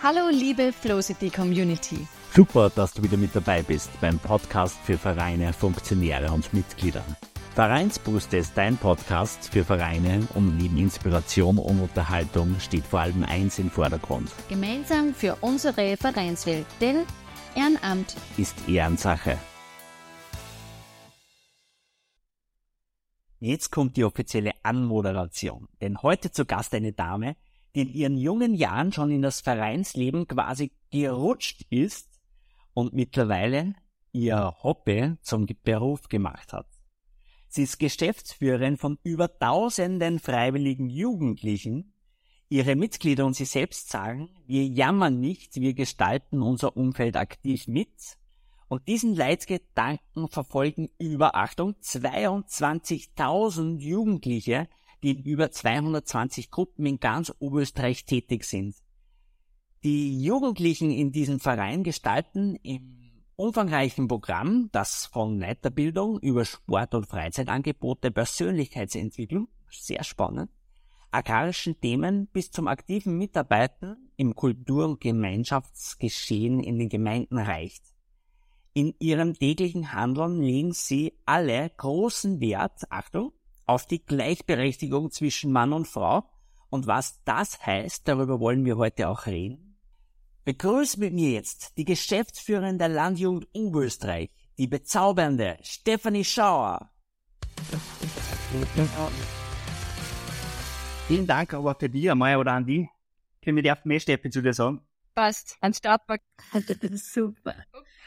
Hallo liebe Flowcity Community. Super, dass du wieder mit dabei bist beim Podcast für Vereine, Funktionäre und Mitglieder. Vereinsbrust ist dein Podcast für Vereine und neben Inspiration und Unterhaltung steht vor allem eins im Vordergrund. Gemeinsam für unsere Vereinswelt, denn Ehrenamt ist Ehrensache. Jetzt kommt die offizielle Anmoderation, denn heute zu Gast eine Dame, in ihren jungen Jahren schon in das Vereinsleben quasi gerutscht ist und mittlerweile ihr Hobby zum Beruf gemacht hat. Sie ist Geschäftsführerin von über tausenden freiwilligen Jugendlichen. Ihre Mitglieder und sie selbst sagen, wir jammern nicht, wir gestalten unser Umfeld aktiv mit. Und diesen Leitgedanken verfolgen über, Achtung, 22.000 Jugendliche, die in über 220 Gruppen in ganz Oberösterreich tätig sind. Die Jugendlichen in diesem Verein gestalten im umfangreichen Programm, das von Weiterbildung über Sport- und Freizeitangebote, Persönlichkeitsentwicklung, sehr spannend, agrarischen Themen bis zum aktiven Mitarbeiten im Kultur- und Gemeinschaftsgeschehen in den Gemeinden reicht. In ihrem täglichen Handeln legen sie alle großen Wert, Achtung, auf die Gleichberechtigung zwischen Mann und Frau. Und was das heißt, darüber wollen wir heute auch reden. Begrüße mit mir jetzt die Geschäftsführerin der Landjugend Oberösterreich, die bezaubernde Stephanie Schauer. Vielen Dank aber für dich einmal oder an die. Können wir die mehr Steffi zu dir sagen? Passt, ein Startpack. Super.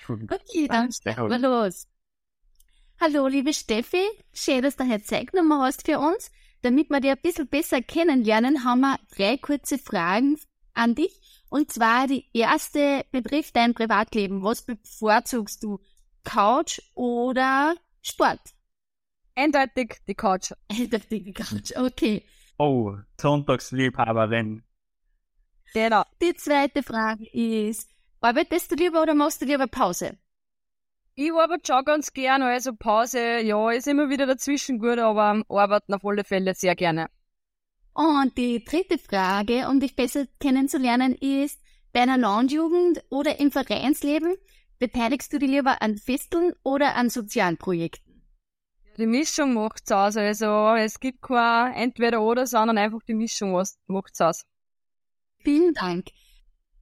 Okay, dann starten wir los. Hallo, liebe Steffi. Schön, dass du heute Zeit genommen hast für uns. Damit wir dich ein bisschen besser kennenlernen, haben wir drei kurze Fragen an dich. Und zwar die erste betrifft dein Privatleben. Was bevorzugst du? Couch oder Sport? Eindeutig die Couch. Eindeutig die Couch, okay. Oh, Sonntagsliebhaberin. Genau. Die zweite Frage ist, arbeitest du lieber oder machst du lieber Pause? Ich arbeite schon ganz gern, also Pause, ja, ist immer wieder dazwischen gut, aber arbeiten auf alle Fälle sehr gerne. Und die dritte Frage, um dich besser kennenzulernen, ist, bei einer Landjugend oder im Vereinsleben, beteiligst du dich lieber an Festeln oder an sozialen Projekten? Die Mischung macht's aus, also es gibt kein entweder oder, sondern einfach die Mischung macht's aus. Vielen Dank.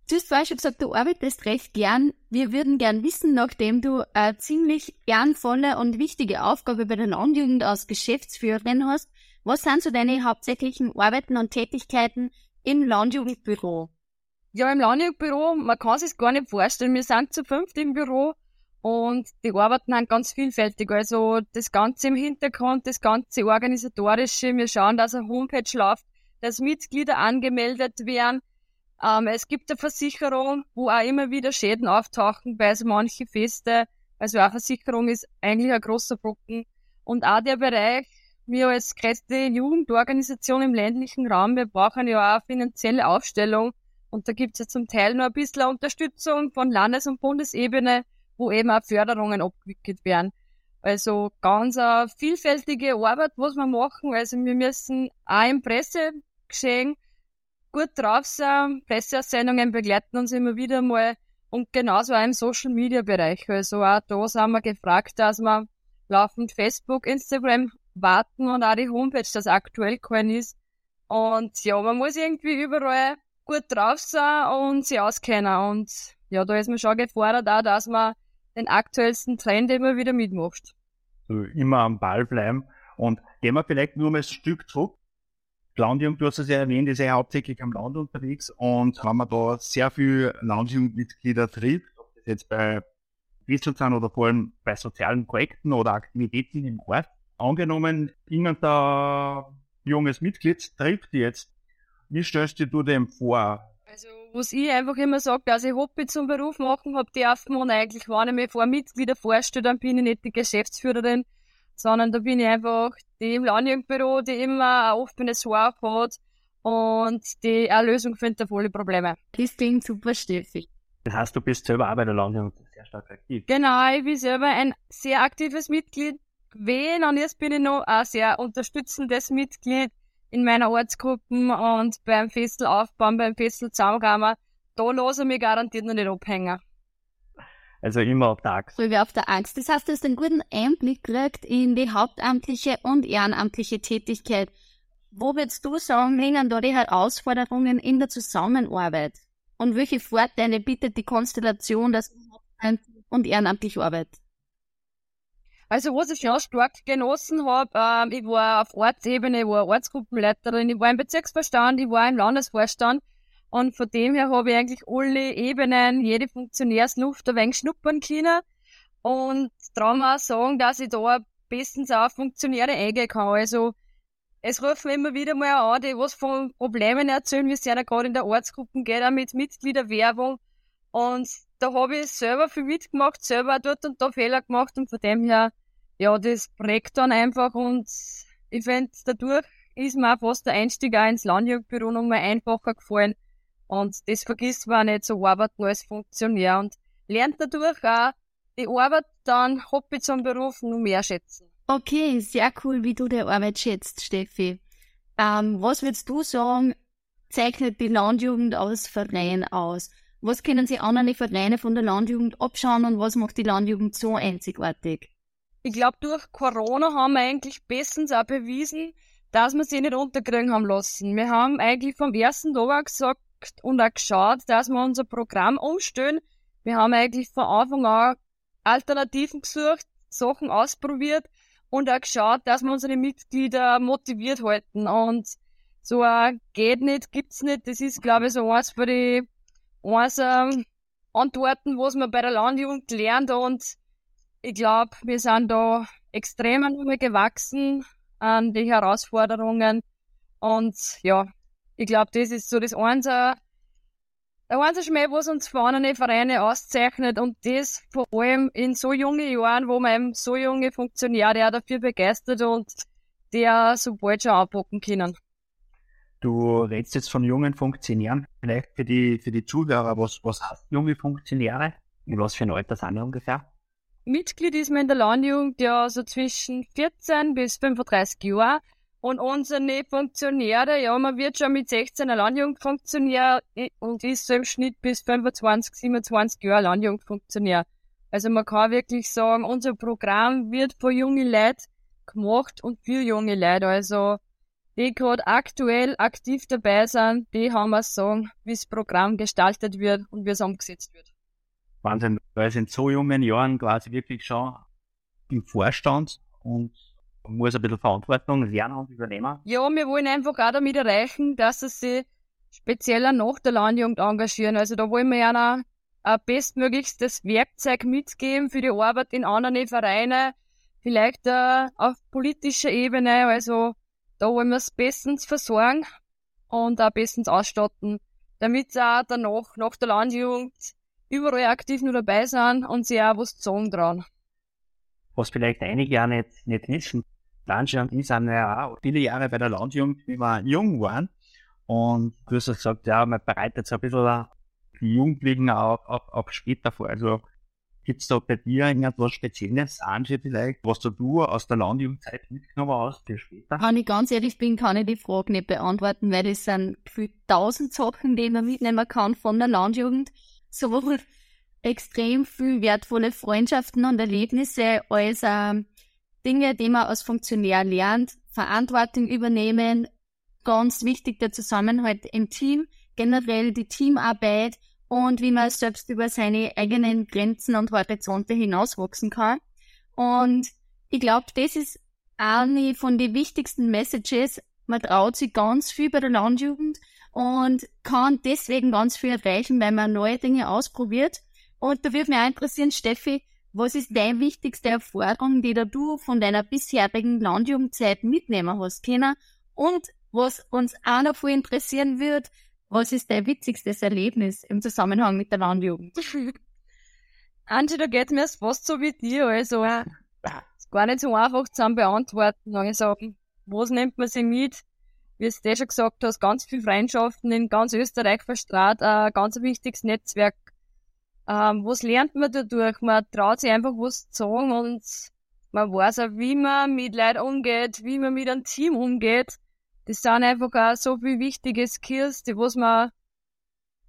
Du hast vorher schon gesagt, du arbeitest recht gern. Wir würden gern wissen, nachdem du eine ziemlich ehrenvolle und wichtige Aufgabe bei der Landjugend als Geschäftsführerin hast, was sind so deine hauptsächlichen Arbeiten und Tätigkeiten im Landjugendbüro? Ja, im Landjugendbüro, man kann sich gar nicht vorstellen. Wir sind zu fünft im Büro und die Arbeiten sind ganz vielfältig. Also das Ganze im Hintergrund, das ganze Organisatorische. Wir schauen, dass eine Homepage läuft, dass Mitglieder angemeldet werden, ähm, es gibt eine Versicherung, wo auch immer wieder Schäden auftauchen bei so manchen Feste. Also auch Versicherung ist eigentlich ein großer Brocken. Und auch der Bereich, wir als größte Jugendorganisation im ländlichen Raum, wir brauchen ja auch finanzielle Aufstellung. Und da gibt es ja zum Teil nur ein bisschen Unterstützung von Landes- und Bundesebene, wo eben auch Förderungen abgewickelt werden. Also ganz eine vielfältige Arbeit, was wir machen. Also wir müssen auch im Pressegeschehen gut drauf sind. Presseaussendungen begleiten uns immer wieder mal und genauso auch im Social Media Bereich. Also auch da sind wir gefragt, dass wir laufend Facebook, Instagram warten und auch die Homepage, das aktuell kein ist. Und ja, man muss irgendwie überall gut drauf sein und sich auskennen. Und ja, da ist man schon gefordert auch, dass man den aktuellsten Trend immer wieder mitmacht. immer am Ball bleiben. Und gehen wir vielleicht nur mal ein Stück zurück. Landjugend, du hast es ja erwähnt, ist ja hauptsächlich am Land unterwegs und haben wir da sehr viele Landjugendmitglieder trifft, ob das jetzt bei Wissel sind oder vor allem bei sozialen Projekten oder Aktivitäten im Ort. Angenommen, irgendein junges Mitglied trifft jetzt. Wie stellst du dem vor? Also, was ich einfach immer sage, dass ich Hobby zum Beruf machen habe, darf man eigentlich, wenn ich mir vor Mitglieder vorstelle, dann bin ich nicht die Geschäftsführerin, sondern da bin ich einfach die im Landjugendbüro, die immer ein offenes Haar hat und die eine Lösung findet auf alle Probleme. Das klingt super, Steffi. Das heißt, du bist selber auch bei der Landjugend sehr stark aktiv. Genau, ich bin selber ein sehr aktives Mitglied gewesen und jetzt bin ich noch ein sehr unterstützendes Mitglied in meiner Ortsgruppen und beim Festel aufbauen, beim Festel zusammenrahmen. da lasse ich mich garantiert noch nicht abhängen. Also immer auf der Axt. So wie auf der Axt. Das heißt, du hast einen guten Einblick gekriegt in die hauptamtliche und ehrenamtliche Tätigkeit. Wo würdest du sagen, hängen da die Herausforderungen in der Zusammenarbeit? Und welche Vorteile bietet die Konstellation, dass und ehrenamtlich arbeitet? Also was ich schon stark genossen habe, ähm, ich war auf Ortsebene, ich war Ortsgruppenleiterin, ich war im Bezirksvorstand, ich war im Landesvorstand und von dem her habe ich eigentlich alle Ebenen, jede Funktionärsluft ein wenig schnuppern können und darum auch sagen, dass ich da bestens auch Funktionäre eingehen kann. Also es rufen immer wieder mal an, die was von Problemen erzählen, wie es ja gerade in der Ortsgruppen geht, auch mit Mitgliederwerbung. Und da habe ich selber viel mitgemacht, selber dort und da Fehler gemacht und von dem her, ja, das prägt dann einfach und ich finde, dadurch ist mir auch fast der Einstieg auch ins Landjugendbüro nochmal einfacher gefallen. Und das vergisst man nicht so arbeiten als Funktionär und lernt dadurch auch die Arbeit dann Hobby zum Beruf noch mehr schätzen. Okay, sehr cool, wie du die Arbeit schätzt, Steffi. Ähm, was würdest du sagen, zeichnet die Landjugend als Verein aus? Was können Sie andere Vereine von der Landjugend abschauen und was macht die Landjugend so einzigartig? Ich glaube, durch Corona haben wir eigentlich bestens auch bewiesen, dass wir sie nicht unterkriegen haben lassen. Wir haben eigentlich vom ersten Tag gesagt und auch geschaut, dass wir unser Programm umstellen. Wir haben eigentlich von Anfang an Alternativen gesucht, Sachen ausprobiert und auch geschaut, dass wir unsere Mitglieder motiviert halten. Und so ein geht nicht, gibt's nicht. Das ist, glaube ich, so eins für die eins, ähm, Antworten, was man bei der Landjugend lernt. Und ich glaube, wir sind da extrem gewachsen an die Herausforderungen. Und ja, ich glaube, das ist so das Einzige, der einzige Schmäh, was uns vorne Vereine auszeichnet und das vor allem in so jungen Jahren, wo man eben so junge Funktionäre auch dafür begeistert und die auch so bald schon anpacken können. Du redest jetzt von jungen Funktionären. Vielleicht für die, für die Zuhörer, was, was heißt junge Funktionäre? In was für ein Alter sind die ungefähr? Mitglied ist man in der Landjugend ja so zwischen 14 bis 35 Jahren. Und unsere Funktionäre, ja, man wird schon mit 16 Landjugendfunktionär und ist so im Schnitt bis 25, 27 Jahre Landjugendfunktionär. Also man kann wirklich sagen, unser Programm wird für junge Leute gemacht und für junge Leute. Also die gerade aktuell aktiv dabei sind, die haben wir sagen, wie das Programm gestaltet wird und wie es umgesetzt wird. Wahnsinn, weil es in so jungen Jahren quasi wirklich schon im Vorstand und man muss ein bisschen Verantwortung lernen und übernehmen. Ja, wir wollen einfach auch damit erreichen, dass sie sich spezieller nach der Landjugend engagieren. Also da wollen wir ja ein bestmöglichstes Werkzeug mitgeben für die Arbeit in anderen Vereinen, vielleicht äh, auf politischer Ebene. Also da wollen wir es bestens versorgen und auch bestens ausstatten, damit sie auch danach, nach der Landjugend, überall aktiv nur dabei sind und sie auch was zu sagen dran was vielleicht einige ja nicht, nicht wissen. Landjugend ist ja auch viele Jahre bei der Landjugend, wie wir jung waren. Und du hast gesagt, ja, man bereitet so ein bisschen die Jugendlichen auch auf, auf später vor. Also gibt's da bei dir irgendwas Spezielles, Angie vielleicht, was du aus der Landjugendzeit mitgenommen hast für später? Wenn ich ganz ehrlich bin, kann ich die Frage nicht beantworten, weil das sind gefühlt tausend Sachen, die man mitnehmen kann von der Landjugend. Sowohl extrem viel wertvolle Freundschaften und Erlebnisse als äh, Dinge, die man als Funktionär lernt, Verantwortung übernehmen, ganz wichtig der Zusammenhalt im Team, generell die Teamarbeit und wie man selbst über seine eigenen Grenzen und Horizonte hinauswachsen kann. Und ich glaube, das ist eine von den wichtigsten Messages. Man traut sich ganz viel bei der Landjugend und kann deswegen ganz viel erreichen, weil man neue Dinge ausprobiert und da würde mich auch interessieren, Steffi, was ist deine wichtigste Erfahrung, die da du von deiner bisherigen Landjugendzeit mitnehmen hast können? Und was uns auch noch viel interessieren wird, was ist dein witzigstes Erlebnis im Zusammenhang mit der Landjugend? Angie, da geht mir fast so wie dir, also äh, ist gar nicht so einfach zu beantworten. Also, was nimmt man sich mit? Wie du eh schon gesagt hast, ganz viele Freundschaften in ganz Österreich verstrahlt, ein ganz wichtiges Netzwerk ähm, was lernt man dadurch? Man traut sich einfach was zu sagen und man weiß auch, wie man mit Leuten umgeht, wie man mit einem Team umgeht. Das sind einfach auch so viele wichtige Skills, die was man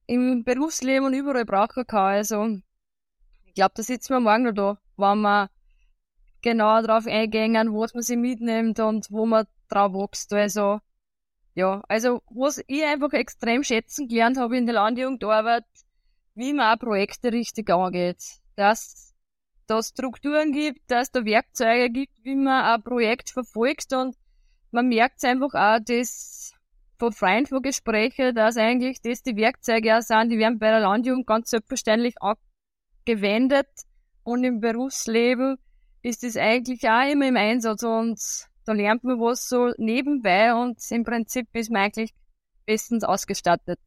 im Berufsleben und überall brauchen kann. Also, ich glaube, da sitzen wir morgen noch da, wenn wir genau darauf eingehen, was man sich mitnimmt und wo man drauf wächst. Also, ja, also, was ich einfach extrem schätzen gelernt habe in der Landjugendarbeit, wie man Projekte richtig angeht. Dass da Strukturen gibt, dass da Werkzeuge gibt, wie man ein Projekt verfolgt und man merkt einfach auch, dass von Freunden von Gesprächen, dass eigentlich das die Werkzeuge auch sind, die werden bei der Landjugend ganz selbstverständlich angewendet und im Berufsleben ist es eigentlich auch immer im Einsatz und da lernt man was so nebenbei und im Prinzip ist man eigentlich bestens ausgestattet.